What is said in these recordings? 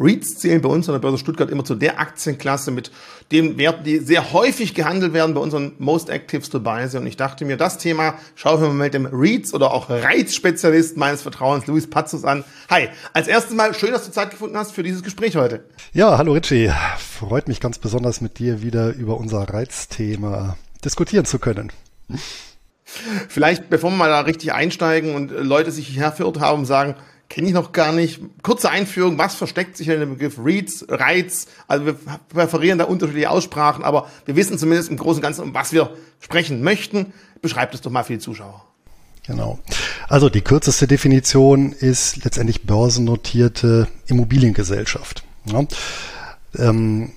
REITs zählen bei uns an der Börse Stuttgart immer zu der Aktienklasse mit den Werten, die sehr häufig gehandelt werden bei unseren Most Actives dabei sind. Und ich dachte mir, das Thema schauen wir mal mit dem REITs oder auch Reizspezialist meines Vertrauens, Luis Patzus, an. Hi, als erstes Mal schön, dass du Zeit gefunden hast für dieses Gespräch heute. Ja, hallo Richie. Freut mich ganz besonders mit dir wieder über unser Reizthema diskutieren zu können. Vielleicht, bevor wir mal da richtig einsteigen und Leute sich hierher verirrt haben sagen, kenne ich noch gar nicht. Kurze Einführung, was versteckt sich in dem Begriff Reads, Reiz? Also wir präferieren da unterschiedliche Aussprachen, aber wir wissen zumindest im Großen und Ganzen, um was wir sprechen möchten. Beschreibt es doch mal für die Zuschauer. Genau. Also die kürzeste Definition ist letztendlich börsennotierte Immobiliengesellschaft. Ja. Ähm,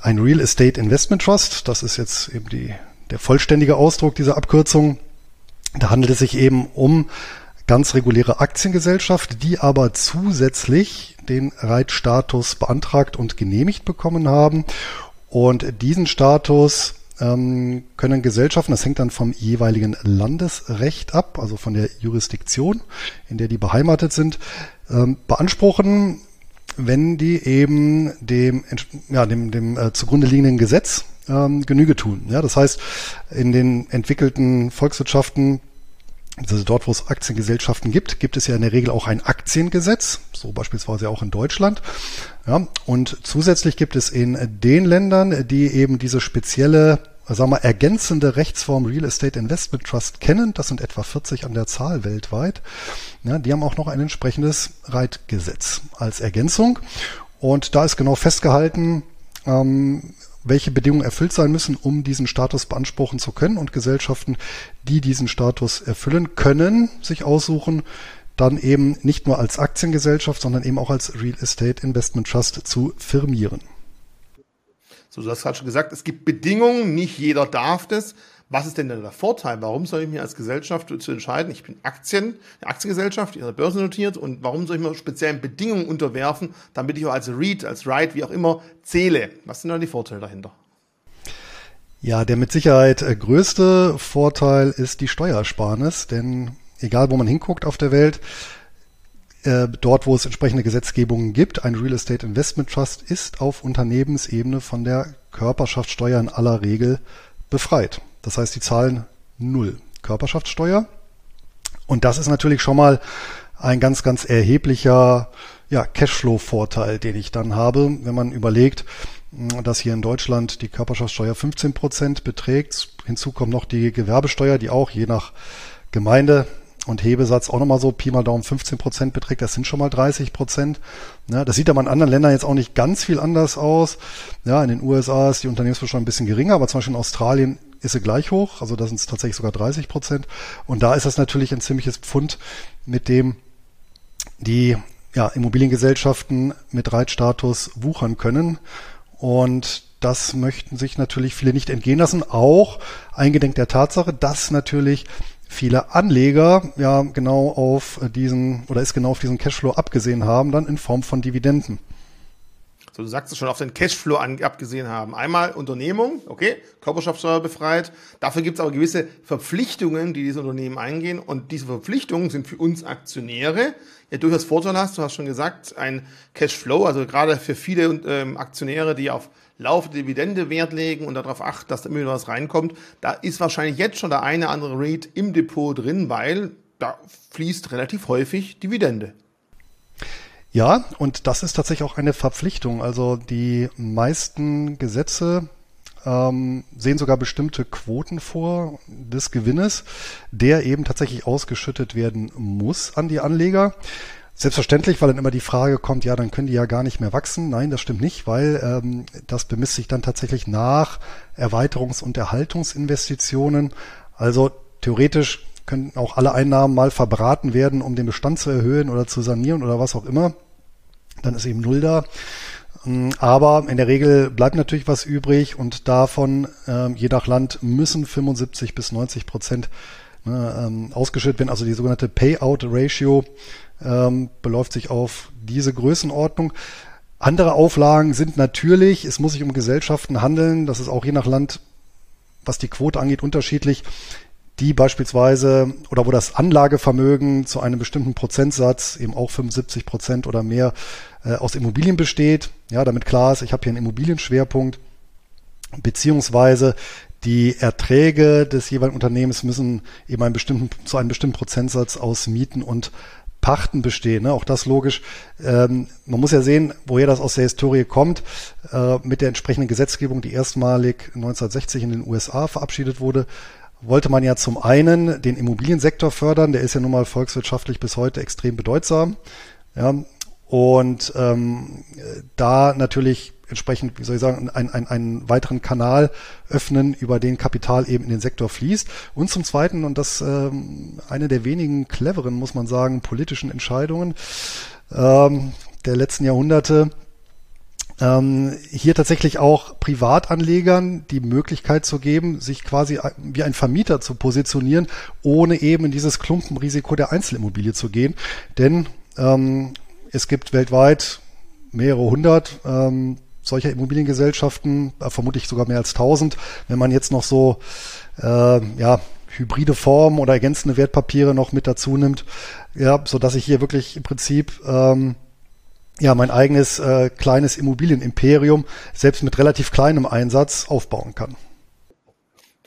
ein Real Estate Investment Trust, das ist jetzt eben die, der vollständige Ausdruck dieser Abkürzung. Da handelt es sich eben um ganz reguläre Aktiengesellschaft, die aber zusätzlich den Reitstatus beantragt und genehmigt bekommen haben. Und diesen Status ähm, können Gesellschaften, das hängt dann vom jeweiligen Landesrecht ab, also von der Jurisdiktion, in der die beheimatet sind, ähm, beanspruchen, wenn die eben dem, ja, dem, dem äh, zugrunde liegenden Gesetz ähm, Genüge tun. Ja, das heißt, in den entwickelten Volkswirtschaften also dort, wo es Aktiengesellschaften gibt, gibt es ja in der Regel auch ein Aktiengesetz, so beispielsweise auch in Deutschland. Ja, und zusätzlich gibt es in den Ländern, die eben diese spezielle, sagen wir, ergänzende Rechtsform Real Estate Investment Trust kennen, das sind etwa 40 an der Zahl weltweit, ja, die haben auch noch ein entsprechendes Reitgesetz als Ergänzung. Und da ist genau festgehalten, ähm, welche Bedingungen erfüllt sein müssen, um diesen Status beanspruchen zu können. Und Gesellschaften, die diesen Status erfüllen, können sich aussuchen, dann eben nicht nur als Aktiengesellschaft, sondern eben auch als Real Estate Investment Trust zu firmieren. So, du hast gerade schon gesagt, es gibt Bedingungen, nicht jeder darf das. Was ist denn der Vorteil? Warum soll ich mir als Gesellschaft zu entscheiden, ich bin Aktien, eine Aktiengesellschaft, die an der Börse notiert und warum soll ich mir speziellen Bedingungen unterwerfen, damit ich auch als REIT, als RIDE, wie auch immer, zähle? Was sind dann die Vorteile dahinter? Ja, der mit Sicherheit äh, größte Vorteil ist die Steuersparnis, denn egal wo man hinguckt auf der Welt, äh, dort, wo es entsprechende Gesetzgebungen gibt, ein Real Estate Investment Trust ist auf Unternehmensebene von der Körperschaftssteuer in aller Regel befreit. Das heißt, die zahlen null Körperschaftssteuer. Und das ist natürlich schon mal ein ganz, ganz erheblicher ja, Cashflow-Vorteil, den ich dann habe, wenn man überlegt, dass hier in Deutschland die Körperschaftssteuer 15 Prozent beträgt. Hinzu kommt noch die Gewerbesteuer, die auch je nach Gemeinde und Hebesatz auch nochmal so Pi mal Daumen 15 Prozent beträgt. Das sind schon mal 30 Prozent. Ja, das sieht aber in anderen Ländern jetzt auch nicht ganz viel anders aus. Ja, in den USA ist die Unternehmensbesteuer ein bisschen geringer, aber zum Beispiel in Australien ist sie gleich hoch. Also da sind es tatsächlich sogar 30 Prozent. Und da ist das natürlich ein ziemliches Pfund, mit dem die ja, Immobiliengesellschaften mit Reitstatus wuchern können. Und das möchten sich natürlich viele nicht entgehen lassen, auch eingedenk der Tatsache, dass natürlich viele Anleger ja genau auf diesen oder ist genau auf diesen Cashflow abgesehen haben, dann in Form von Dividenden. So, du sagst es schon, auf den Cashflow an, abgesehen haben. Einmal Unternehmung, okay, Körperschaftssteuer befreit. Dafür gibt es aber gewisse Verpflichtungen, die diese Unternehmen eingehen. Und diese Verpflichtungen sind für uns Aktionäre ja durchaus vorteilhaft. Du hast schon gesagt, ein Cashflow, also gerade für viele ähm, Aktionäre, die auf laufende Dividende Wert legen und darauf achten, dass da immer wieder was reinkommt, da ist wahrscheinlich jetzt schon der eine andere Rate im Depot drin, weil da fließt relativ häufig Dividende. Ja, und das ist tatsächlich auch eine Verpflichtung. Also die meisten Gesetze ähm, sehen sogar bestimmte Quoten vor des Gewinnes, der eben tatsächlich ausgeschüttet werden muss an die Anleger. Selbstverständlich, weil dann immer die Frage kommt, ja, dann können die ja gar nicht mehr wachsen. Nein, das stimmt nicht, weil ähm, das bemisst sich dann tatsächlich nach Erweiterungs- und Erhaltungsinvestitionen. Also theoretisch können auch alle Einnahmen mal verbraten werden, um den Bestand zu erhöhen oder zu sanieren oder was auch immer. Dann ist eben Null da. Ähm, aber in der Regel bleibt natürlich was übrig und davon, äh, je nach Land, müssen 75 bis 90 Prozent ne, ähm, ausgeschüttet werden. Also die sogenannte Payout Ratio ähm, beläuft sich auf diese Größenordnung. Andere Auflagen sind natürlich, es muss sich um Gesellschaften handeln, das ist auch je nach Land, was die Quote angeht, unterschiedlich die beispielsweise oder wo das Anlagevermögen zu einem bestimmten Prozentsatz, eben auch 75 Prozent oder mehr, äh, aus Immobilien besteht. Ja, damit klar ist, ich habe hier einen Immobilienschwerpunkt, beziehungsweise die Erträge des jeweiligen Unternehmens müssen eben einen bestimmten, zu einem bestimmten Prozentsatz aus Mieten und Pachten bestehen. Ne? Auch das logisch. Ähm, man muss ja sehen, woher das aus der Historie kommt. Äh, mit der entsprechenden Gesetzgebung, die erstmalig 1960 in den USA verabschiedet wurde, wollte man ja zum einen den Immobiliensektor fördern. Der ist ja nun mal volkswirtschaftlich bis heute extrem bedeutsam. Ja, und ähm, da natürlich entsprechend, wie soll ich sagen, einen, einen, einen weiteren Kanal öffnen, über den Kapital eben in den Sektor fließt. Und zum Zweiten, und das ähm, eine der wenigen cleveren, muss man sagen, politischen Entscheidungen ähm, der letzten Jahrhunderte, ähm, hier tatsächlich auch Privatanlegern die Möglichkeit zu geben, sich quasi wie ein Vermieter zu positionieren, ohne eben in dieses Klumpenrisiko der Einzelimmobilie zu gehen. Denn ähm, es gibt weltweit mehrere hundert ähm, solcher Immobiliengesellschaften, äh, vermutlich sogar mehr als 1000. Wenn man jetzt noch so äh, ja, hybride Formen oder ergänzende Wertpapiere noch mit dazu nimmt, ja, so dass ich hier wirklich im Prinzip ähm, ja mein eigenes äh, kleines Immobilienimperium selbst mit relativ kleinem Einsatz aufbauen kann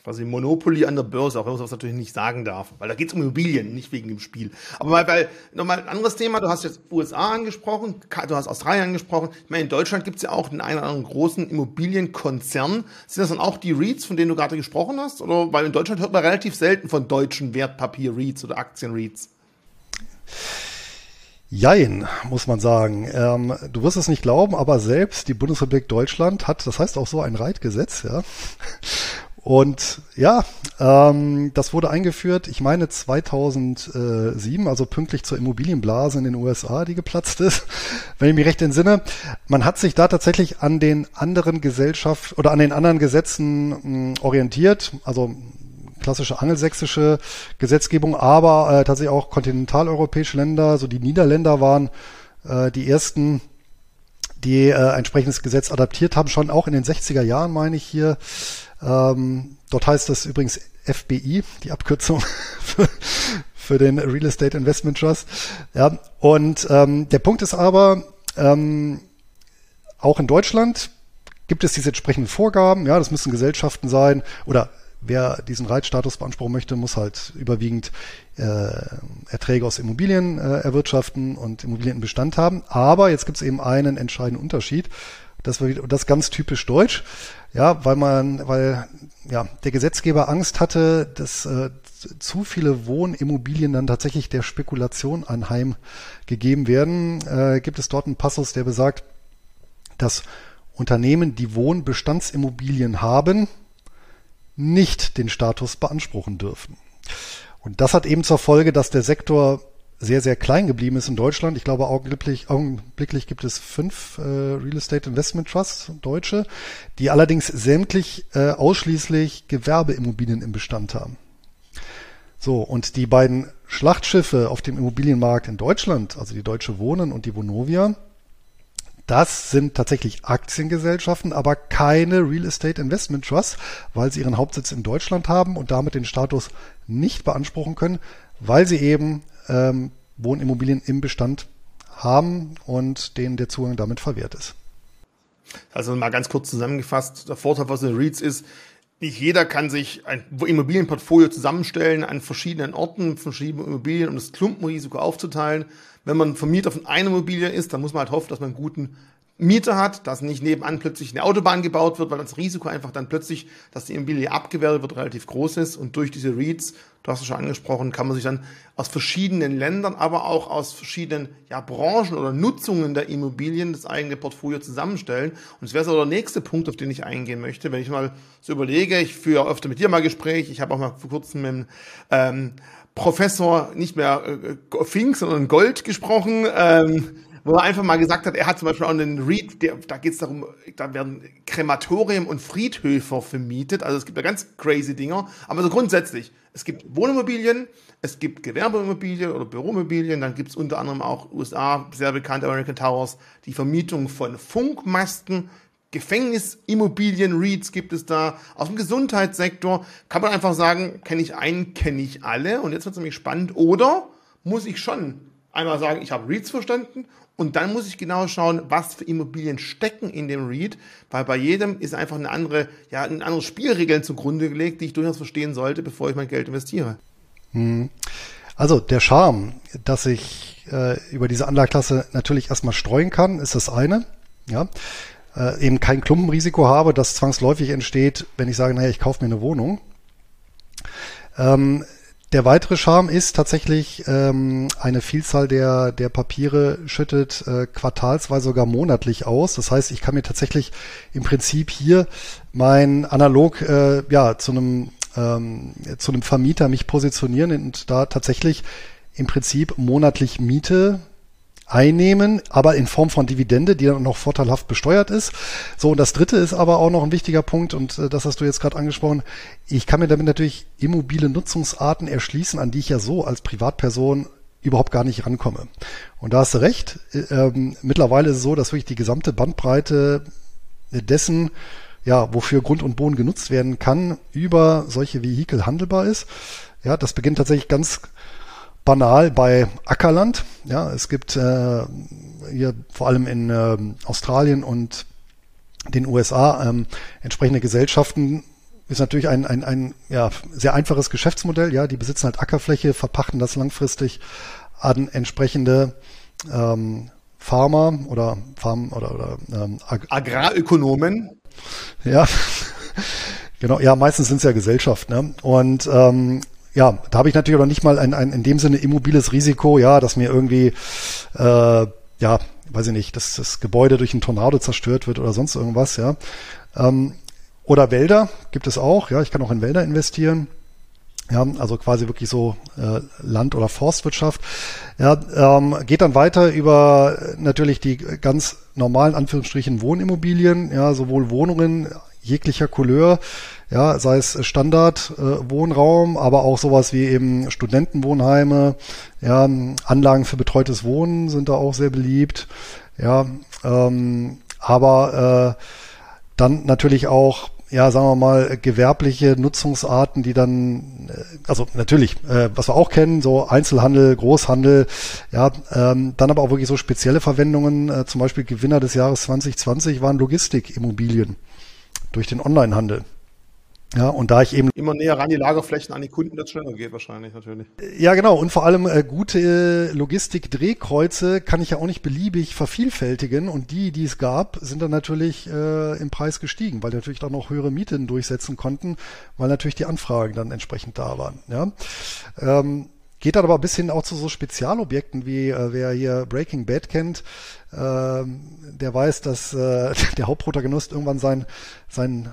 quasi Monopoly an der Börse, auch wenn man das natürlich nicht sagen darf, weil da geht es um Immobilien, nicht wegen dem Spiel. Aber weil, weil nochmal ein anderes Thema, du hast jetzt USA angesprochen, du hast Australien angesprochen. Ich meine, in Deutschland gibt es ja auch den einen oder anderen großen Immobilienkonzern. Sind das dann auch die REITs, von denen du gerade gesprochen hast? Oder weil in Deutschland hört man relativ selten von deutschen Wertpapier-REITs oder Aktien-REITs? Jein, muss man sagen. Ähm, du wirst es nicht glauben, aber selbst die Bundesrepublik Deutschland hat, das heißt auch so ein Reitgesetz, ja. Und ja, ähm, das wurde eingeführt, ich meine 2007, also pünktlich zur Immobilienblase in den USA, die geplatzt ist, wenn ich mich recht entsinne. Man hat sich da tatsächlich an den anderen Gesellschaft oder an den anderen Gesetzen mh, hm, orientiert, also klassische angelsächsische Gesetzgebung, aber äh, tatsächlich auch kontinentaleuropäische Länder, so die Niederländer waren äh, die ersten, die äh, entsprechendes Gesetz adaptiert haben, schon auch in den 60er Jahren, meine ich hier. Ähm, dort heißt das übrigens FBI, die Abkürzung für, für den Real Estate Investment Trust. Ja, und ähm, der Punkt ist aber, ähm, auch in Deutschland gibt es diese entsprechenden Vorgaben. Ja, das müssen Gesellschaften sein oder wer diesen Reitstatus beanspruchen möchte, muss halt überwiegend äh, Erträge aus Immobilien äh, erwirtschaften und Immobilien im Bestand haben. Aber jetzt gibt es eben einen entscheidenden Unterschied. Das war das ganz typisch deutsch. Ja, weil man, weil ja der Gesetzgeber Angst hatte, dass äh, zu viele Wohnimmobilien dann tatsächlich der Spekulation anheim gegeben werden, äh, gibt es dort einen Passus, der besagt, dass Unternehmen, die Wohnbestandsimmobilien haben, nicht den Status beanspruchen dürfen. Und das hat eben zur Folge, dass der Sektor sehr, sehr klein geblieben ist in Deutschland. Ich glaube, augenblicklich, augenblicklich gibt es fünf äh, Real Estate Investment Trusts, deutsche, die allerdings sämtlich äh, ausschließlich Gewerbeimmobilien im Bestand haben. So, und die beiden Schlachtschiffe auf dem Immobilienmarkt in Deutschland, also die Deutsche Wohnen und die Vonovia, das sind tatsächlich Aktiengesellschaften, aber keine Real Estate Investment Trusts, weil sie ihren Hauptsitz in Deutschland haben und damit den Status nicht beanspruchen können, weil sie eben ähm, Wohnimmobilien im Bestand haben und denen der Zugang damit verwehrt ist. Also mal ganz kurz zusammengefasst, der Vorteil von den REITs ist, nicht jeder kann sich ein Immobilienportfolio zusammenstellen an verschiedenen Orten, verschiedene Immobilien, um das Klumpenrisiko aufzuteilen. Wenn man Vermieter von einer Immobilie ist, dann muss man halt hoffen, dass man einen guten Mieter hat, dass nicht nebenan plötzlich eine Autobahn gebaut wird, weil das Risiko einfach dann plötzlich, dass die Immobilie abgewertet wird, relativ groß ist. Und durch diese REITs, du hast es schon angesprochen, kann man sich dann aus verschiedenen Ländern, aber auch aus verschiedenen ja, Branchen oder Nutzungen der Immobilien das eigene Portfolio zusammenstellen. Und das wäre so der nächste Punkt, auf den ich eingehen möchte. Wenn ich mal so überlege, ich führe öfter mit dir mal Gespräch, ich habe auch mal vor kurzem mit ähm, Professor, nicht mehr äh, Fink, sondern Gold gesprochen. Ähm, wo er einfach mal gesagt hat, er hat zum Beispiel auch einen Read, der, da geht es darum, da werden Krematorium und Friedhöfe vermietet. Also es gibt da ganz crazy Dinger. Aber so grundsätzlich, es gibt Wohnimmobilien, es gibt Gewerbeimmobilien oder Büroimmobilien, dann gibt es unter anderem auch USA, sehr bekannte American Towers, die Vermietung von Funkmasten, Gefängnisimmobilien-REITs gibt es da, aus dem Gesundheitssektor. Kann man einfach sagen, kenne ich einen, kenne ich alle. Und jetzt wird es nämlich spannend. Oder muss ich schon einmal sagen, ich habe REITs verstanden und dann muss ich genau schauen, was für Immobilien stecken in dem REIT, weil bei jedem ist einfach eine andere, ja, ein andere Spielregeln zugrunde gelegt, die ich durchaus verstehen sollte, bevor ich mein Geld investiere. Hm. Also der Charme, dass ich äh, über diese Anlageklasse natürlich erstmal streuen kann, ist das eine. Ja, äh, eben kein Klumpenrisiko habe, das zwangsläufig entsteht, wenn ich sage, naja, ich kaufe mir eine Wohnung. Ähm, der weitere Charme ist tatsächlich ähm, eine Vielzahl der, der Papiere schüttet äh, quartalsweise sogar monatlich aus. Das heißt, ich kann mir tatsächlich im Prinzip hier mein analog äh, ja zu einem ähm, zu einem Vermieter mich positionieren und da tatsächlich im Prinzip monatlich Miete einnehmen, aber in Form von Dividende, die dann noch vorteilhaft besteuert ist. So, und das dritte ist aber auch noch ein wichtiger Punkt, und äh, das hast du jetzt gerade angesprochen. Ich kann mir damit natürlich immobile Nutzungsarten erschließen, an die ich ja so als Privatperson überhaupt gar nicht rankomme. Und da hast du recht. Äh, ähm, mittlerweile ist es so, dass wirklich die gesamte Bandbreite dessen, ja, wofür Grund und Boden genutzt werden kann, über solche Vehikel handelbar ist. Ja, das beginnt tatsächlich ganz banal bei Ackerland. Ja, es gibt äh, hier vor allem in äh, Australien und den USA ähm, entsprechende Gesellschaften. Ist natürlich ein, ein, ein ja, sehr einfaches Geschäftsmodell. Ja, die besitzen halt Ackerfläche, verpachten das langfristig an entsprechende ähm, Farmer oder Farm oder, oder ähm, Ag Agrarökonomen. Ja, genau. Ja, meistens sind es ja Gesellschaften. Ne? Und ähm, ja, da habe ich natürlich auch nicht mal ein, ein in dem Sinne immobiles Risiko, ja, dass mir irgendwie, äh, ja, weiß ich nicht, dass das Gebäude durch einen Tornado zerstört wird oder sonst irgendwas, ja. Ähm, oder Wälder gibt es auch, ja, ich kann auch in Wälder investieren. Ja, also quasi wirklich so äh, Land- oder Forstwirtschaft. Ja, ähm, geht dann weiter über natürlich die ganz normalen Anführungsstrichen Wohnimmobilien, ja, sowohl Wohnungen jeglicher Couleur, ja, sei es Standardwohnraum, äh, aber auch sowas wie eben Studentenwohnheime, ja, Anlagen für betreutes Wohnen sind da auch sehr beliebt, ja, ähm, aber äh, dann natürlich auch ja, sagen wir mal, gewerbliche Nutzungsarten, die dann, äh, also natürlich, äh, was wir auch kennen, so Einzelhandel, Großhandel, ja, ähm, dann aber auch wirklich so spezielle Verwendungen, äh, zum Beispiel Gewinner des Jahres 2020 waren Logistikimmobilien durch den Onlinehandel. Ja, und da ich eben immer näher ran die Lagerflächen an die Kunden, das schneller geht wahrscheinlich natürlich. Ja, genau. Und vor allem äh, gute Logistik-Drehkreuze kann ich ja auch nicht beliebig vervielfältigen. Und die, die es gab, sind dann natürlich äh, im Preis gestiegen, weil die natürlich dann noch höhere Mieten durchsetzen konnten, weil natürlich die Anfragen dann entsprechend da waren. Ja. Ähm, Geht dann aber bis hin auch zu so Spezialobjekten, wie äh, wer hier Breaking Bad kennt, äh, der weiß, dass äh, der Hauptprotagonist irgendwann sein, sein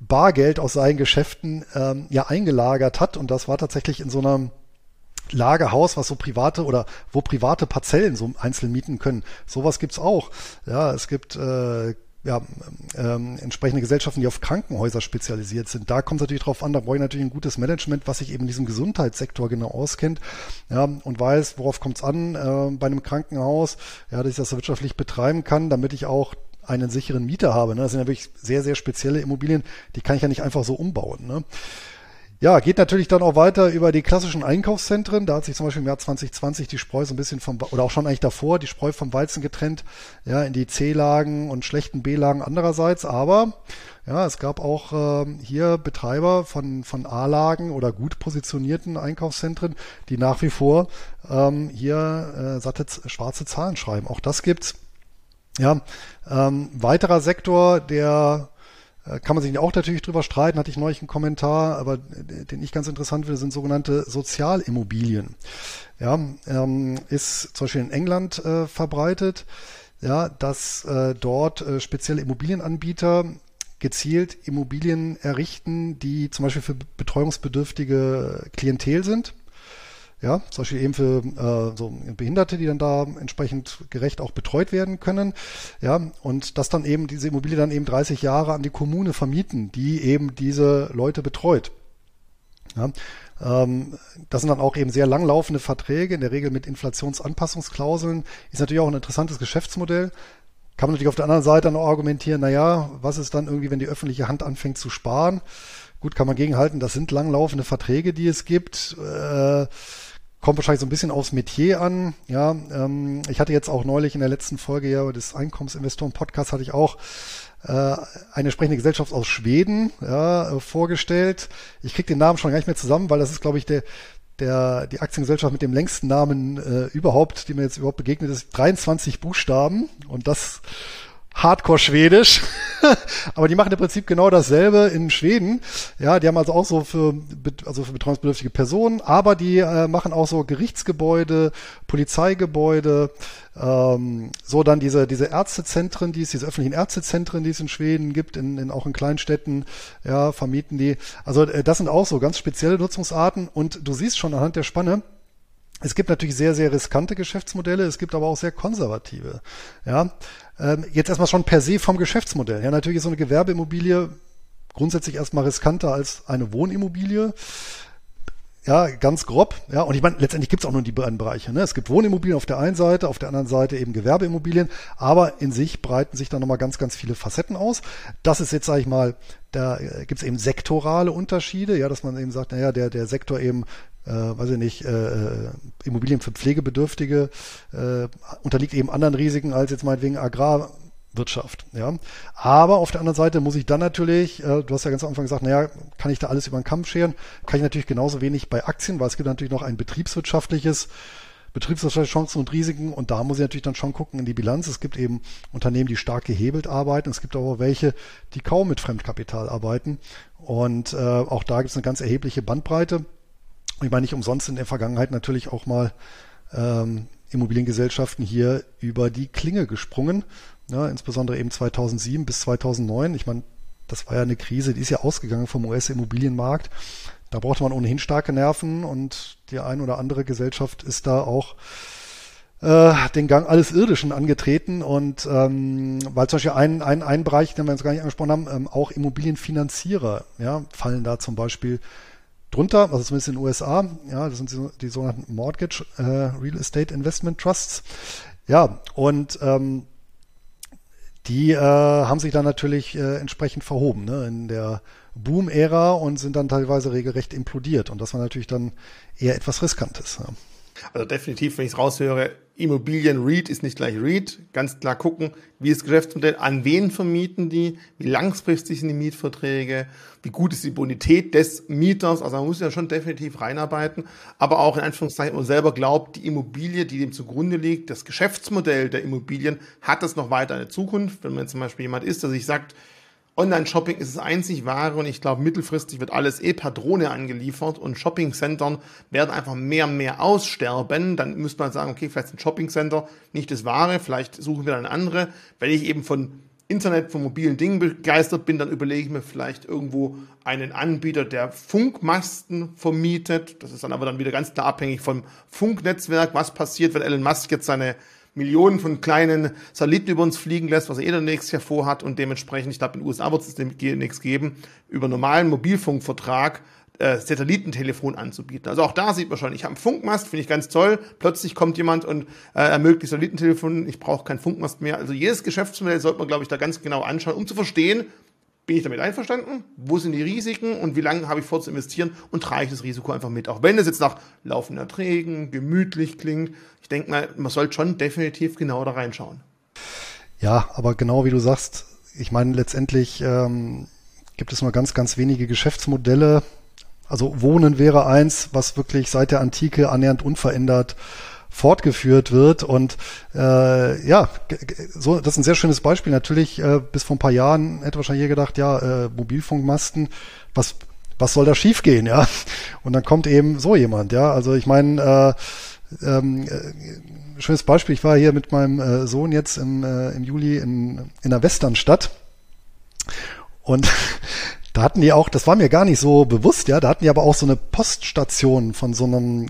Bargeld aus seinen Geschäften ähm, ja eingelagert hat und das war tatsächlich in so einem Lagerhaus, was so private oder wo private Parzellen so einzeln mieten können. Sowas gibt's auch. Ja, es gibt äh, ja, ähm, entsprechende Gesellschaften, die auf Krankenhäuser spezialisiert sind. Da kommt es natürlich drauf an, da brauche ich natürlich ein gutes Management, was sich eben in diesem Gesundheitssektor genau auskennt ja, und weiß, worauf kommt es an äh, bei einem Krankenhaus, ja, dass ich das wirtschaftlich betreiben kann, damit ich auch einen sicheren Mieter habe. Ne? Das sind ja wirklich sehr, sehr spezielle Immobilien, die kann ich ja nicht einfach so umbauen. Ne? Ja, geht natürlich dann auch weiter über die klassischen Einkaufszentren. Da hat sich zum Beispiel im Jahr 2020 die Spreu so ein bisschen vom, oder auch schon eigentlich davor, die Spreu vom Weizen getrennt, ja, in die C-Lagen und schlechten B-Lagen andererseits. Aber, ja, es gab auch äh, hier Betreiber von, von A-Lagen oder gut positionierten Einkaufszentren, die nach wie vor ähm, hier äh, satte schwarze Zahlen schreiben. Auch das gibt's. Ja, ähm, weiterer Sektor, der äh, kann man sich auch natürlich drüber streiten, hatte ich neulich einen Kommentar, aber den ich ganz interessant finde, sind sogenannte Sozialimmobilien. Ja, ähm, ist zum Beispiel in England äh, verbreitet, ja, dass äh, dort äh, spezielle Immobilienanbieter gezielt Immobilien errichten, die zum Beispiel für betreuungsbedürftige Klientel sind ja, zum Beispiel eben für äh, so Behinderte, die dann da entsprechend gerecht auch betreut werden können. Ja, und dass dann eben diese Immobilie dann eben 30 Jahre an die Kommune vermieten, die eben diese Leute betreut. Ja, ähm, das sind dann auch eben sehr langlaufende Verträge, in der Regel mit Inflationsanpassungsklauseln. Ist natürlich auch ein interessantes Geschäftsmodell. kann man natürlich auf der anderen Seite noch argumentieren, naja, was ist dann irgendwie, wenn die öffentliche Hand anfängt zu sparen? Gut, kann man gegenhalten, das sind langlaufende Verträge, die es gibt. Äh, kommt wahrscheinlich so ein bisschen aufs Metier an. Ja, ähm, ich hatte jetzt auch neulich in der letzten Folge ja des Einkommensinvestoren-Podcasts hatte ich auch äh, eine entsprechende Gesellschaft aus Schweden ja, äh, vorgestellt. Ich kriege den Namen schon gar nicht mehr zusammen, weil das ist, glaube ich, der der die Aktiengesellschaft mit dem längsten Namen äh, überhaupt, die mir jetzt überhaupt begegnet ist, 23 Buchstaben und das Hardcore-Schwedisch. Aber die machen im Prinzip genau dasselbe in Schweden. Ja, die haben also auch so für, also für betreuungsbedürftige Personen, aber die äh, machen auch so Gerichtsgebäude, Polizeigebäude, ähm, so dann diese, diese Ärztezentren, die es, diese öffentlichen Ärztezentren, die es in Schweden gibt, in, in auch in Kleinstädten, ja, vermieten die. Also äh, das sind auch so ganz spezielle Nutzungsarten und du siehst schon anhand der Spanne, es gibt natürlich sehr, sehr riskante Geschäftsmodelle, es gibt aber auch sehr konservative. Ja, ähm, jetzt erstmal schon per se vom Geschäftsmodell. Ja, natürlich ist so eine Gewerbeimmobilie grundsätzlich erstmal riskanter als eine Wohnimmobilie. Ja, ganz grob. Ja, und ich meine, letztendlich gibt es auch nur die beiden Bereiche. Ne? Es gibt Wohnimmobilien auf der einen Seite, auf der anderen Seite eben Gewerbeimmobilien, aber in sich breiten sich da nochmal ganz, ganz viele Facetten aus. Das ist jetzt, sage ich mal, da äh, gibt es eben sektorale Unterschiede, ja, dass man eben sagt, naja, der, der Sektor eben äh, weiß ich nicht, äh, äh, Immobilien für Pflegebedürftige äh, unterliegt eben anderen Risiken als jetzt meinetwegen Agrarwirtschaft. Ja. Aber auf der anderen Seite muss ich dann natürlich, äh, du hast ja ganz am Anfang gesagt, naja, kann ich da alles über den Kamm scheren? Kann ich natürlich genauso wenig bei Aktien, weil es gibt natürlich noch ein betriebswirtschaftliches betriebswirtschaftliche Chancen und Risiken und da muss ich natürlich dann schon gucken in die Bilanz. Es gibt eben Unternehmen, die stark gehebelt arbeiten. Es gibt aber welche, die kaum mit Fremdkapital arbeiten. Und äh, auch da gibt es eine ganz erhebliche Bandbreite. Ich meine, nicht umsonst in der Vergangenheit natürlich auch mal ähm, Immobiliengesellschaften hier über die Klinge gesprungen, ja, insbesondere eben 2007 bis 2009. Ich meine, das war ja eine Krise, die ist ja ausgegangen vom US-Immobilienmarkt. Da brauchte man ohnehin starke Nerven und die ein oder andere Gesellschaft ist da auch äh, den Gang alles Irdischen angetreten und ähm, weil zum Beispiel ein, ein, ein Bereich, den wir jetzt gar nicht angesprochen haben, ähm, auch Immobilienfinanzierer ja, fallen da zum Beispiel drunter, also zumindest in den USA, ja, das sind die, sogenannten Mortgage äh, Real Estate Investment Trusts. Ja, und ähm, die äh, haben sich dann natürlich äh, entsprechend verhoben ne, in der Boom-Ära und sind dann teilweise regelrecht implodiert. Und das war natürlich dann eher etwas Riskantes. Ja. Also definitiv, wenn ich es raushöre, Immobilien REIT ist nicht gleich REIT. Ganz klar gucken, wie ist das Geschäftsmodell, an wen vermieten die, wie langfristig sind die Mietverträge, wie gut ist die Bonität des Mieters. Also man muss ja schon definitiv reinarbeiten, aber auch in Anführungszeichen, man selber glaubt, die Immobilie, die dem zugrunde liegt, das Geschäftsmodell der Immobilien, hat das noch weiter eine Zukunft. Wenn man zum Beispiel jemand ist, der sich sagt, Online-Shopping ist das einzig wahre und ich glaube, mittelfristig wird alles eh per Drohne angeliefert und Shopping-Centern werden einfach mehr und mehr aussterben. Dann müsste man sagen, okay, vielleicht sind Shopping-Center nicht das wahre, vielleicht suchen wir dann andere. Wenn ich eben von Internet, von mobilen Dingen begeistert bin, dann überlege ich mir vielleicht irgendwo einen Anbieter, der Funkmasten vermietet. Das ist dann aber dann wieder ganz klar abhängig vom Funknetzwerk. Was passiert, wenn Elon Musk jetzt seine Millionen von kleinen Satelliten über uns fliegen lässt, was er eh dann nächstes Jahr vorhat und dementsprechend, ich glaube, in den USA wird es nichts geben, über normalen Mobilfunkvertrag äh, Satellitentelefon anzubieten. Also auch da sieht man schon, ich habe einen Funkmast, finde ich ganz toll. Plötzlich kommt jemand und äh, ermöglicht Satellitentelefon, ich brauche keinen Funkmast mehr. Also jedes Geschäftsmodell sollte man, glaube ich, da ganz genau anschauen, um zu verstehen, bin ich damit einverstanden? Wo sind die Risiken und wie lange habe ich vor zu investieren und trage ich das Risiko einfach mit? Auch wenn es jetzt nach laufenden Erträgen, gemütlich klingt. Ich denke mal, man sollte schon definitiv genau da reinschauen. Ja, aber genau wie du sagst, ich meine, letztendlich ähm, gibt es nur ganz, ganz wenige Geschäftsmodelle. Also Wohnen wäre eins, was wirklich seit der Antike annähernd unverändert fortgeführt wird. Und äh, ja, so, das ist ein sehr schönes Beispiel. Natürlich, äh, bis vor ein paar Jahren hätte wahrscheinlich jeder gedacht, ja, äh, Mobilfunkmasten, was, was soll da schiefgehen, ja? Und dann kommt eben so jemand, ja. Also ich meine, äh, ähm, äh, schönes Beispiel, ich war hier mit meinem äh, Sohn jetzt im, äh, im Juli in, in der Westernstadt und da hatten die auch, das war mir gar nicht so bewusst, ja, da hatten die aber auch so eine Poststation von so einem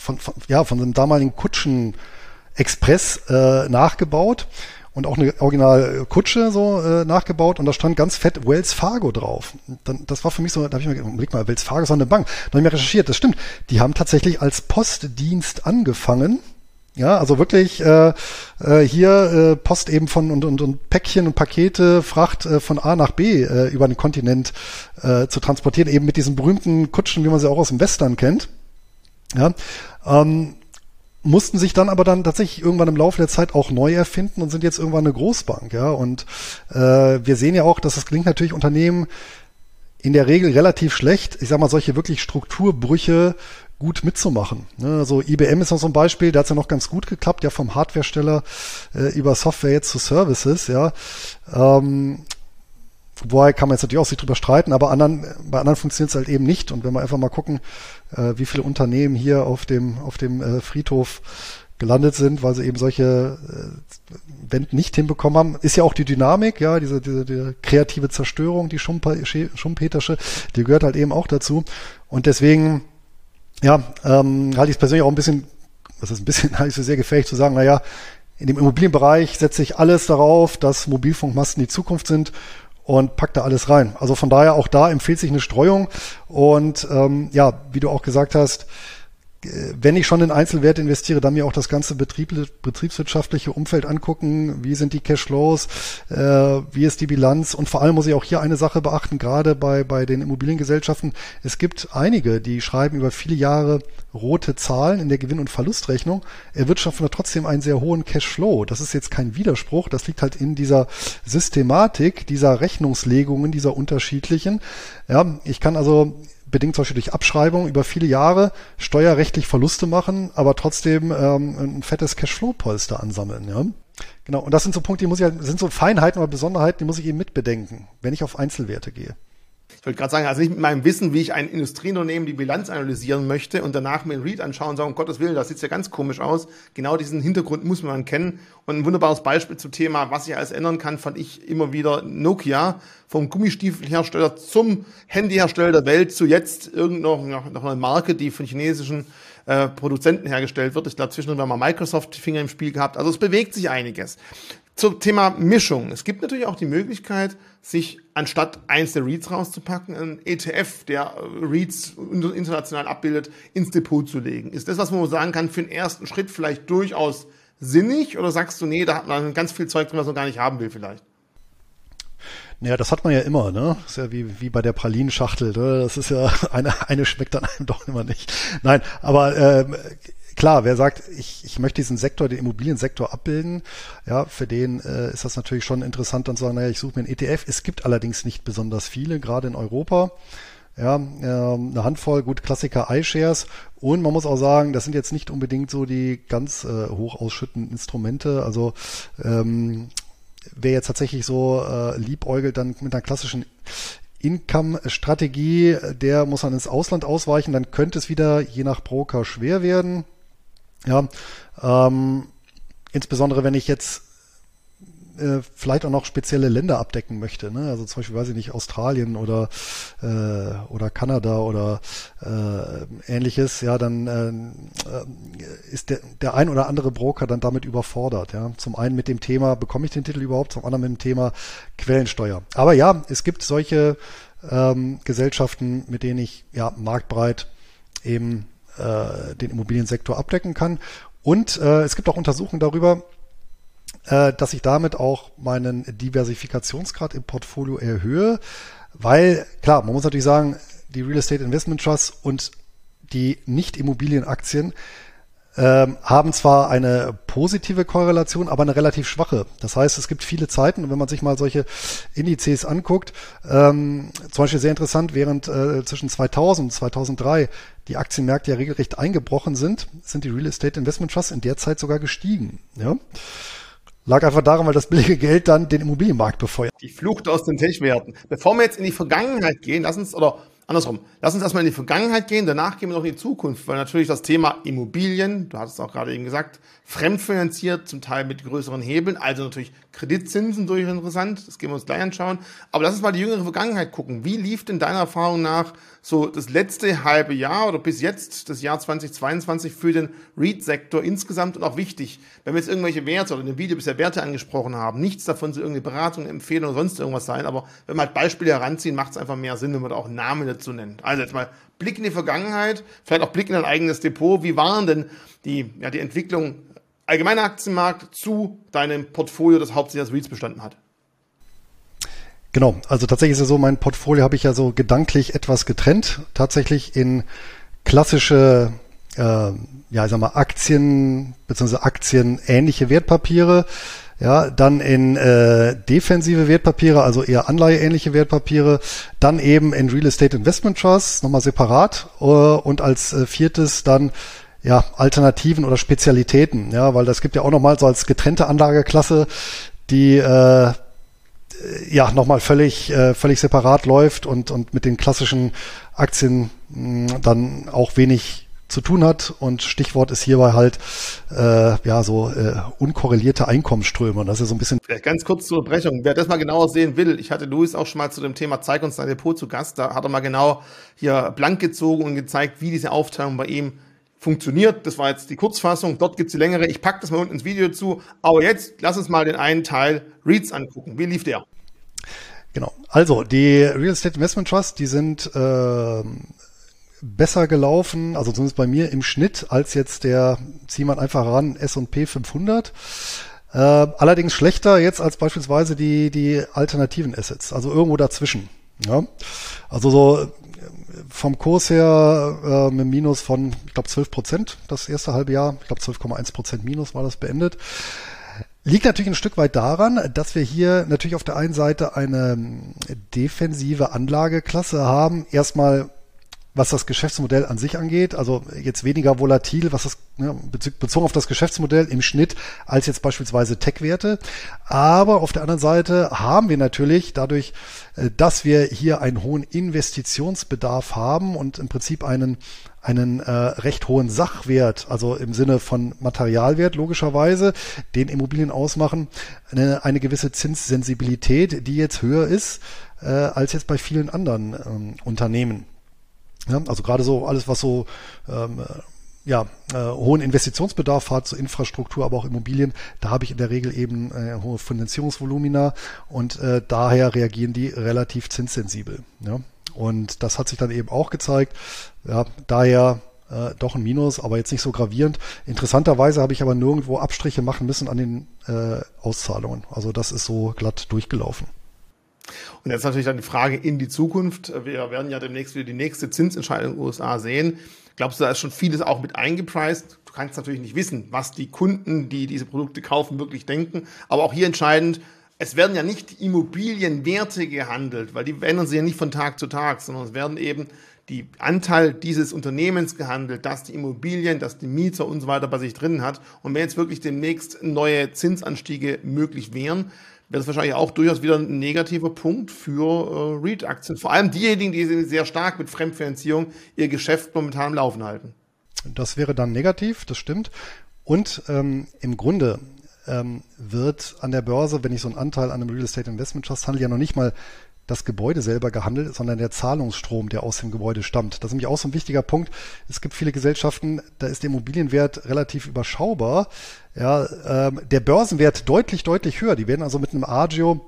von, von, ja, von einem damaligen Kutschen-Express äh, nachgebaut und auch eine original Kutsche so äh, nachgebaut und da stand ganz fett Wells Fargo drauf. Dann, das war für mich so, da habe ich mir gedacht, blick mal, Wells Fargo ist eine Bank. Dann habe ich mir recherchiert, das stimmt. Die haben tatsächlich als Postdienst angefangen, Ja, also wirklich äh, äh, hier äh, Post eben von und, und, und Päckchen und Pakete, Fracht äh, von A nach B äh, über den Kontinent äh, zu transportieren, eben mit diesen berühmten Kutschen, wie man sie auch aus dem Western kennt. Ja, ähm, mussten sich dann aber dann tatsächlich irgendwann im Laufe der Zeit auch neu erfinden und sind jetzt irgendwann eine Großbank, ja. Und äh, wir sehen ja auch, dass das klingt natürlich Unternehmen in der Regel relativ schlecht. Ich sag mal, solche wirklich Strukturbrüche gut mitzumachen. Ne? Also IBM ist noch so ein Beispiel, da hat es ja noch ganz gut geklappt, ja vom Hardwaresteller äh, über Software jetzt zu Services, ja. Ähm, Wobei kann man jetzt natürlich auch sich drüber streiten, aber anderen, bei anderen funktioniert es halt eben nicht. Und wenn wir einfach mal gucken, äh, wie viele Unternehmen hier auf dem, auf dem äh, Friedhof gelandet sind, weil sie eben solche äh, Wenden nicht hinbekommen haben, ist ja auch die Dynamik, ja, diese, diese, diese kreative Zerstörung, die Schumpetersche, die gehört halt eben auch dazu. Und deswegen ja, ähm, halte ich es persönlich auch ein bisschen, das ist ein bisschen, halte ich es sehr gefährlich zu sagen, naja, in dem Immobilienbereich setze ich alles darauf, dass Mobilfunkmasten die Zukunft sind und pack da alles rein. Also von daher auch da empfiehlt sich eine Streuung und ähm, ja, wie du auch gesagt hast, wenn ich schon in Einzelwerte investiere, dann mir auch das ganze Betrieb, betriebswirtschaftliche Umfeld angucken. Wie sind die Cashflows? Äh, wie ist die Bilanz? Und vor allem muss ich auch hier eine Sache beachten, gerade bei, bei den Immobiliengesellschaften. Es gibt einige, die schreiben über viele Jahre rote Zahlen in der Gewinn- und Verlustrechnung, erwirtschaften aber trotzdem einen sehr hohen Cashflow. Das ist jetzt kein Widerspruch. Das liegt halt in dieser Systematik, dieser Rechnungslegungen, dieser unterschiedlichen. Ja, ich kann also bedingt zum Beispiel durch Abschreibung über viele Jahre steuerrechtlich Verluste machen, aber trotzdem ähm, ein fettes Cashflow-Polster ansammeln. Ja? Genau, und das sind so Punkte, die muss ich halt, sind so Feinheiten oder Besonderheiten, die muss ich eben mitbedenken, wenn ich auf Einzelwerte gehe. Ich wollte gerade sagen, also nicht mit meinem Wissen, wie ich ein Industrieunternehmen die Bilanz analysieren möchte und danach mir ein Read anschauen und sagen, um Gottes Willen, das sieht ja ganz komisch aus. Genau diesen Hintergrund muss man kennen. Und ein wunderbares Beispiel zum Thema, was sich alles ändern kann, fand ich immer wieder Nokia vom Gummistiefelhersteller zum Handyhersteller der Welt zu jetzt irgendeiner noch eine Marke, die von chinesischen äh, Produzenten hergestellt wird. Ich glaube, zwischendurch haben wir mal Microsoft Finger im Spiel gehabt. Also es bewegt sich einiges. Zum Thema Mischung. Es gibt natürlich auch die Möglichkeit, sich anstatt eins der Reads rauszupacken, ein ETF, der Reads international abbildet, ins Depot zu legen. Ist das, was man sagen kann, für den ersten Schritt vielleicht durchaus sinnig? Oder sagst du, nee, da hat man ganz viel Zeug drin, was man gar nicht haben will vielleicht? Naja, das hat man ja immer, ne? Das ist ja wie, wie bei der Pralinschachtel, ne? Das ist ja, eine, eine schmeckt dann einem doch immer nicht. Nein, aber ähm, klar, wer sagt, ich, ich möchte diesen Sektor, den Immobiliensektor abbilden, ja, für den äh, ist das natürlich schon interessant, dann zu sagen, naja, ich suche mir einen ETF. Es gibt allerdings nicht besonders viele, gerade in Europa. Ja, ähm, eine Handvoll, gut, Klassiker iShares. Und man muss auch sagen, das sind jetzt nicht unbedingt so die ganz äh, hoch ausschüttenden Instrumente. Also ähm, wer jetzt tatsächlich so äh, liebäugelt dann mit einer klassischen Income-Strategie, der muss dann ins Ausland ausweichen, dann könnte es wieder je nach Broker schwer werden. Ja, ähm, insbesondere wenn ich jetzt äh, vielleicht auch noch spezielle Länder abdecken möchte. Ne? Also zum Beispiel, weiß ich nicht, Australien oder, äh, oder Kanada oder äh, ähnliches, ja, dann äh, ist der, der ein oder andere Broker dann damit überfordert. Ja? Zum einen mit dem Thema, bekomme ich den Titel überhaupt, zum anderen mit dem Thema Quellensteuer. Aber ja, es gibt solche ähm, Gesellschaften, mit denen ich ja marktbreit eben äh, den Immobiliensektor abdecken kann. Und äh, es gibt auch Untersuchungen darüber, äh, dass ich damit auch meinen Diversifikationsgrad im Portfolio erhöhe, weil klar, man muss natürlich sagen, die Real Estate Investment Trusts und die Nicht-Immobilienaktien ähm, haben zwar eine positive Korrelation, aber eine relativ schwache. Das heißt, es gibt viele Zeiten, wenn man sich mal solche Indizes anguckt, ähm, zum Beispiel sehr interessant, während äh, zwischen 2000 und 2003 die Aktienmärkte ja regelrecht eingebrochen sind, sind die Real Estate Investment Trusts in der Zeit sogar gestiegen. Ja? Lag einfach daran, weil das billige Geld dann den Immobilienmarkt befeuert. Die Flucht aus den Tischwerten. Bevor wir jetzt in die Vergangenheit gehen, lass uns, oder andersrum, lass uns erstmal in die Vergangenheit gehen, danach gehen wir noch in die Zukunft, weil natürlich das Thema Immobilien, du hattest es auch gerade eben gesagt, fremdfinanziert, zum Teil mit größeren Hebeln, also natürlich Kreditzinsen durchaus interessant, das gehen wir uns gleich anschauen. Aber lass uns mal die jüngere Vergangenheit gucken. Wie lief denn deiner Erfahrung nach so das letzte halbe Jahr oder bis jetzt, das Jahr 2022 für den REIT-Sektor insgesamt und auch wichtig, wenn wir jetzt irgendwelche Werte oder in dem Video bisher Werte angesprochen haben, nichts davon so irgendeine Beratung, Empfehlung oder sonst irgendwas sein, aber wenn wir halt Beispiele heranziehen, macht es einfach mehr Sinn, wenn man da auch Namen dazu nennt. Also jetzt mal Blick in die Vergangenheit, vielleicht auch Blick in ein eigenes Depot. Wie waren denn die, ja, die Entwicklung allgemeiner Aktienmarkt zu deinem Portfolio, das hauptsächlich aus REITs bestanden hat. Genau, also tatsächlich ist es so, mein Portfolio habe ich ja so gedanklich etwas getrennt, tatsächlich in klassische, äh, ja, ich sag mal, Aktien bzw. aktienähnliche Wertpapiere, ja, dann in äh, defensive Wertpapiere, also eher anleiheähnliche Wertpapiere, dann eben in Real Estate Investment Trusts, nochmal separat äh, und als äh, viertes dann ja, Alternativen oder Spezialitäten, ja, weil das gibt ja auch nochmal so als getrennte Anlageklasse, die äh, ja nochmal völlig, äh, völlig separat läuft und, und mit den klassischen Aktien mh, dann auch wenig zu tun hat. Und Stichwort ist hierbei halt äh, ja so äh, unkorrelierte Einkommensströme. Und das ist so ein bisschen. Ganz kurz zur Unterbrechung. Wer das mal genauer sehen will, ich hatte Luis auch schon mal zu dem Thema Zeig uns dein Depot zu Gast. Da hat er mal genau hier blank gezogen und gezeigt, wie diese Aufteilung bei ihm funktioniert. Das war jetzt die Kurzfassung. Dort gibt's die längere. Ich pack das mal unten ins Video zu. Aber jetzt lass uns mal den einen Teil Reads angucken. Wie lief der? Genau. Also die Real Estate Investment Trust, die sind äh, besser gelaufen, also zumindest bei mir im Schnitt, als jetzt der, zieh man einfach ran, S&P 500. Äh, allerdings schlechter jetzt als beispielsweise die, die alternativen Assets, also irgendwo dazwischen. Ja? Also so vom Kurs her äh, mit Minus von, ich glaube, 12 Prozent das erste halbe Jahr. Ich glaube, 12,1 Prozent Minus war das beendet. Liegt natürlich ein Stück weit daran, dass wir hier natürlich auf der einen Seite eine defensive Anlageklasse haben. Erstmal was das Geschäftsmodell an sich angeht, also jetzt weniger volatil, was das ne, bezogen auf das Geschäftsmodell im Schnitt als jetzt beispielsweise Tech-Werte. Aber auf der anderen Seite haben wir natürlich dadurch, äh, dass wir hier einen hohen Investitionsbedarf haben und im Prinzip einen einen äh, recht hohen Sachwert, also im Sinne von Materialwert logischerweise, den Immobilien ausmachen, eine, eine gewisse Zinssensibilität, die jetzt höher ist äh, als jetzt bei vielen anderen ähm, Unternehmen. Ja, also gerade so alles, was so ähm, ja, äh, hohen Investitionsbedarf hat, so Infrastruktur, aber auch Immobilien, da habe ich in der Regel eben äh, hohe Finanzierungsvolumina und äh, daher reagieren die relativ zinssensibel. Ja? Und das hat sich dann eben auch gezeigt. Ja, daher äh, doch ein Minus, aber jetzt nicht so gravierend. Interessanterweise habe ich aber nirgendwo Abstriche machen müssen an den äh, Auszahlungen. Also das ist so glatt durchgelaufen. Und jetzt natürlich dann die Frage in die Zukunft. Wir werden ja demnächst wieder die nächste Zinsentscheidung in den USA sehen. Glaubst du, da ist schon vieles auch mit eingepreist? Du kannst natürlich nicht wissen, was die Kunden, die diese Produkte kaufen, wirklich denken. Aber auch hier entscheidend, es werden ja nicht Immobilienwerte gehandelt, weil die ändern sich ja nicht von Tag zu Tag, sondern es werden eben die Anteil dieses Unternehmens gehandelt, dass die Immobilien, dass die Mieter und so weiter bei sich drin hat. Und wenn jetzt wirklich demnächst neue Zinsanstiege möglich wären, wäre das wahrscheinlich auch durchaus wieder ein negativer Punkt für äh, REIT-Aktien. Vor allem diejenigen, die sehr stark mit Fremdfinanzierung ihr Geschäft momentan am Laufen halten. Das wäre dann negativ, das stimmt. Und ähm, im Grunde ähm, wird an der Börse, wenn ich so einen Anteil an einem Real Estate Investment Trust handle, ja noch nicht mal das Gebäude selber gehandelt, sondern der Zahlungsstrom, der aus dem Gebäude stammt. Das ist nämlich auch so ein wichtiger Punkt. Es gibt viele Gesellschaften, da ist der Immobilienwert relativ überschaubar. Ja, ähm, der Börsenwert deutlich, deutlich höher. Die werden also mit einem Agio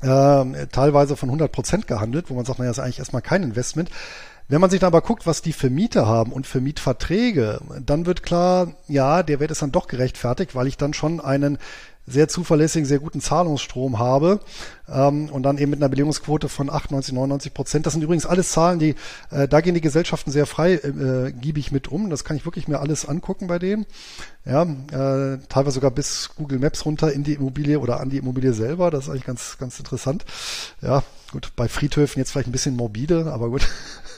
äh, teilweise von 100 Prozent gehandelt, wo man sagt, naja, ist eigentlich erstmal kein Investment. Wenn man sich dann aber guckt, was die für Miete haben und für Mietverträge, dann wird klar, ja, der Wert ist dann doch gerechtfertigt, weil ich dann schon einen sehr zuverlässigen, sehr guten Zahlungsstrom habe ähm, und dann eben mit einer Belegungsquote von 98, 99 Prozent. Das sind übrigens alles Zahlen, die äh, da gehen die Gesellschaften sehr freigiebig äh, mit um. Das kann ich wirklich mir alles angucken bei denen. Ja, äh, teilweise sogar bis Google Maps runter in die Immobilie oder an die Immobilie selber. Das ist eigentlich ganz, ganz interessant. Ja, gut, bei Friedhöfen jetzt vielleicht ein bisschen morbide, aber gut.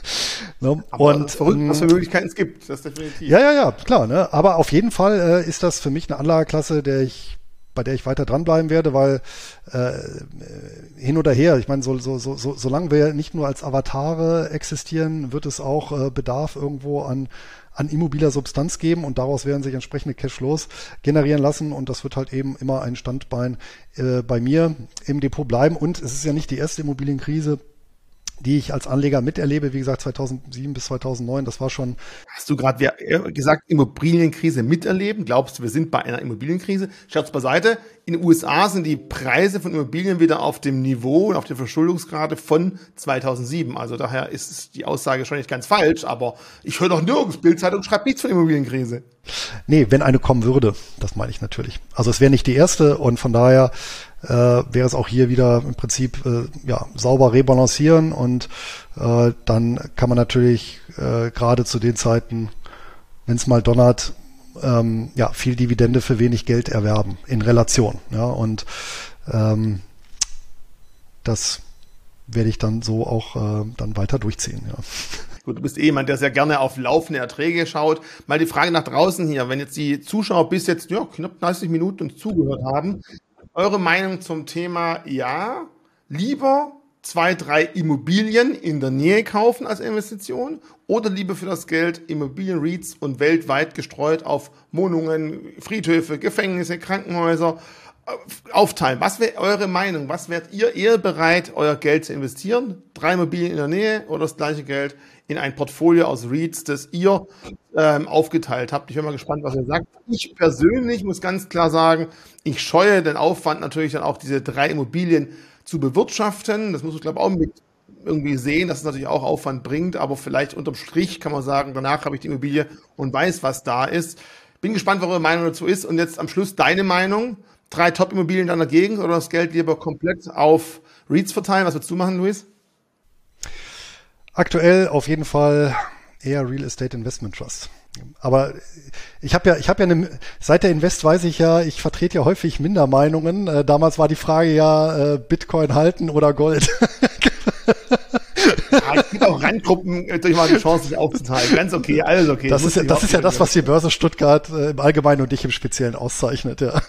ne? aber und verrückt, was für Möglichkeiten es gibt, das definitiv. Ja, ja, ja, klar. Ne? Aber auf jeden Fall äh, ist das für mich eine Anlageklasse, der ich bei der ich weiter dranbleiben werde, weil äh, hin oder her, ich meine, so, so, so, so, solange wir nicht nur als Avatare existieren, wird es auch äh, Bedarf irgendwo an, an immobiler Substanz geben und daraus werden sich entsprechende Cashflows generieren lassen und das wird halt eben immer ein Standbein äh, bei mir im Depot bleiben. Und es ist ja nicht die erste Immobilienkrise, die ich als Anleger miterlebe, wie gesagt 2007 bis 2009, das war schon. Hast du gerade gesagt, Immobilienkrise miterleben? Glaubst du, wir sind bei einer Immobilienkrise? Scherz beiseite. In den USA sind die Preise von Immobilien wieder auf dem Niveau und auf der Verschuldungsgrade von 2007. Also daher ist die Aussage schon nicht ganz falsch, aber ich höre doch nirgends. Bildzeitung schreibt nichts von Immobilienkrise. Nee, wenn eine kommen würde, das meine ich natürlich. Also es wäre nicht die erste und von daher äh, wäre es auch hier wieder im Prinzip äh, ja, sauber rebalancieren und äh, dann kann man natürlich äh, gerade zu den Zeiten, wenn es mal donnert, ähm, ja, viel Dividende für wenig Geld erwerben in Relation. Ja, und ähm, das werde ich dann so auch äh, dann weiter durchziehen. Ja. Gut, du bist eh jemand, der sehr gerne auf laufende Erträge schaut. Mal die Frage nach draußen hier, wenn jetzt die Zuschauer bis jetzt ja, knapp 30 Minuten uns zugehört haben, eure Meinung zum Thema, ja, lieber zwei, drei Immobilien in der Nähe kaufen als Investition oder lieber für das Geld Immobilien-REITs und weltweit gestreut auf Wohnungen, Friedhöfe, Gefängnisse, Krankenhäuser äh, aufteilen. Was wäre eure Meinung? Was wärt ihr eher bereit, euer Geld zu investieren? Drei Immobilien in der Nähe oder das gleiche Geld in ein Portfolio aus REITs, das ihr ähm, aufgeteilt habt. Ich bin mal gespannt, was ihr sagt. Ich persönlich muss ganz klar sagen, ich scheue den Aufwand natürlich dann auch diese drei Immobilien zu bewirtschaften. Das muss ich glaube auch mit irgendwie sehen, dass es natürlich auch Aufwand bringt, aber vielleicht unterm Strich kann man sagen, danach habe ich die Immobilie und weiß, was da ist. Bin gespannt, was eure Meinung dazu ist. Und jetzt am Schluss deine Meinung. Drei Top-Immobilien in deiner Gegend oder das Geld lieber komplett auf REITs verteilen? Was würdest du machen, Luis? Aktuell auf jeden Fall eher Real Estate Investment Trust. Aber ich habe ja, ich habe ja eine, seit der Invest weiß ich ja, ich vertrete ja häufig Mindermeinungen. Äh, damals war die Frage ja, äh, Bitcoin halten oder Gold. ja, es gibt auch Randgruppen äh, durch mal die Chance, sich aufzuteilen. Ganz okay, alles okay. Das, ist, ja, das ist ja das, was die Börse Stuttgart äh, im Allgemeinen und dich im Speziellen auszeichnet, ja.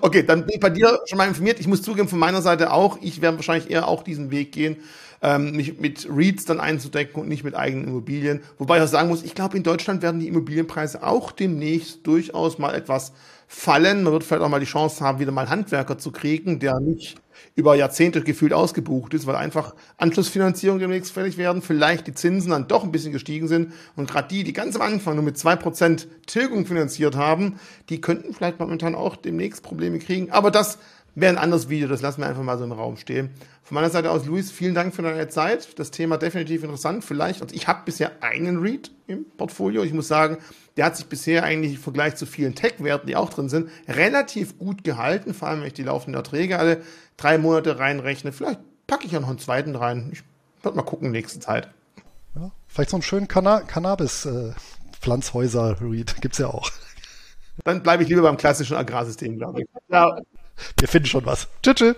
Okay, dann bin ich bei dir schon mal informiert. Ich muss zugeben, von meiner Seite auch. Ich werde wahrscheinlich eher auch diesen Weg gehen ähm, mich mit REITs dann einzudecken und nicht mit eigenen Immobilien. Wobei ich auch sagen muss, ich glaube, in Deutschland werden die Immobilienpreise auch demnächst durchaus mal etwas fallen. Man wird vielleicht auch mal die Chance haben, wieder mal Handwerker zu kriegen, der nicht über Jahrzehnte gefühlt ausgebucht ist, weil einfach Anschlussfinanzierung demnächst fällig werden, vielleicht die Zinsen dann doch ein bisschen gestiegen sind und gerade die, die ganz am Anfang nur mit zwei Prozent Tilgung finanziert haben, die könnten vielleicht momentan auch demnächst Probleme kriegen. Aber das wäre ein anderes Video, das lassen wir einfach mal so im Raum stehen. Von meiner Seite aus, Luis, vielen Dank für deine Zeit. Das Thema definitiv interessant. Vielleicht, also ich habe bisher einen Read im Portfolio. Ich muss sagen, der hat sich bisher eigentlich im Vergleich zu vielen Tech-Werten, die auch drin sind, relativ gut gehalten. Vor allem, wenn ich die laufenden Erträge alle drei Monate reinrechne. Vielleicht packe ich ja noch einen zweiten rein. Ich werde mal gucken nächste Zeit. Ja, vielleicht so einen schönen Canna Cannabis-Pflanzhäuser-Read äh, gibt's ja auch. Dann bleibe ich lieber beim klassischen Agrarsystem, glaube ich. Ja. Wir finden schon was. Tschüss. tschüss.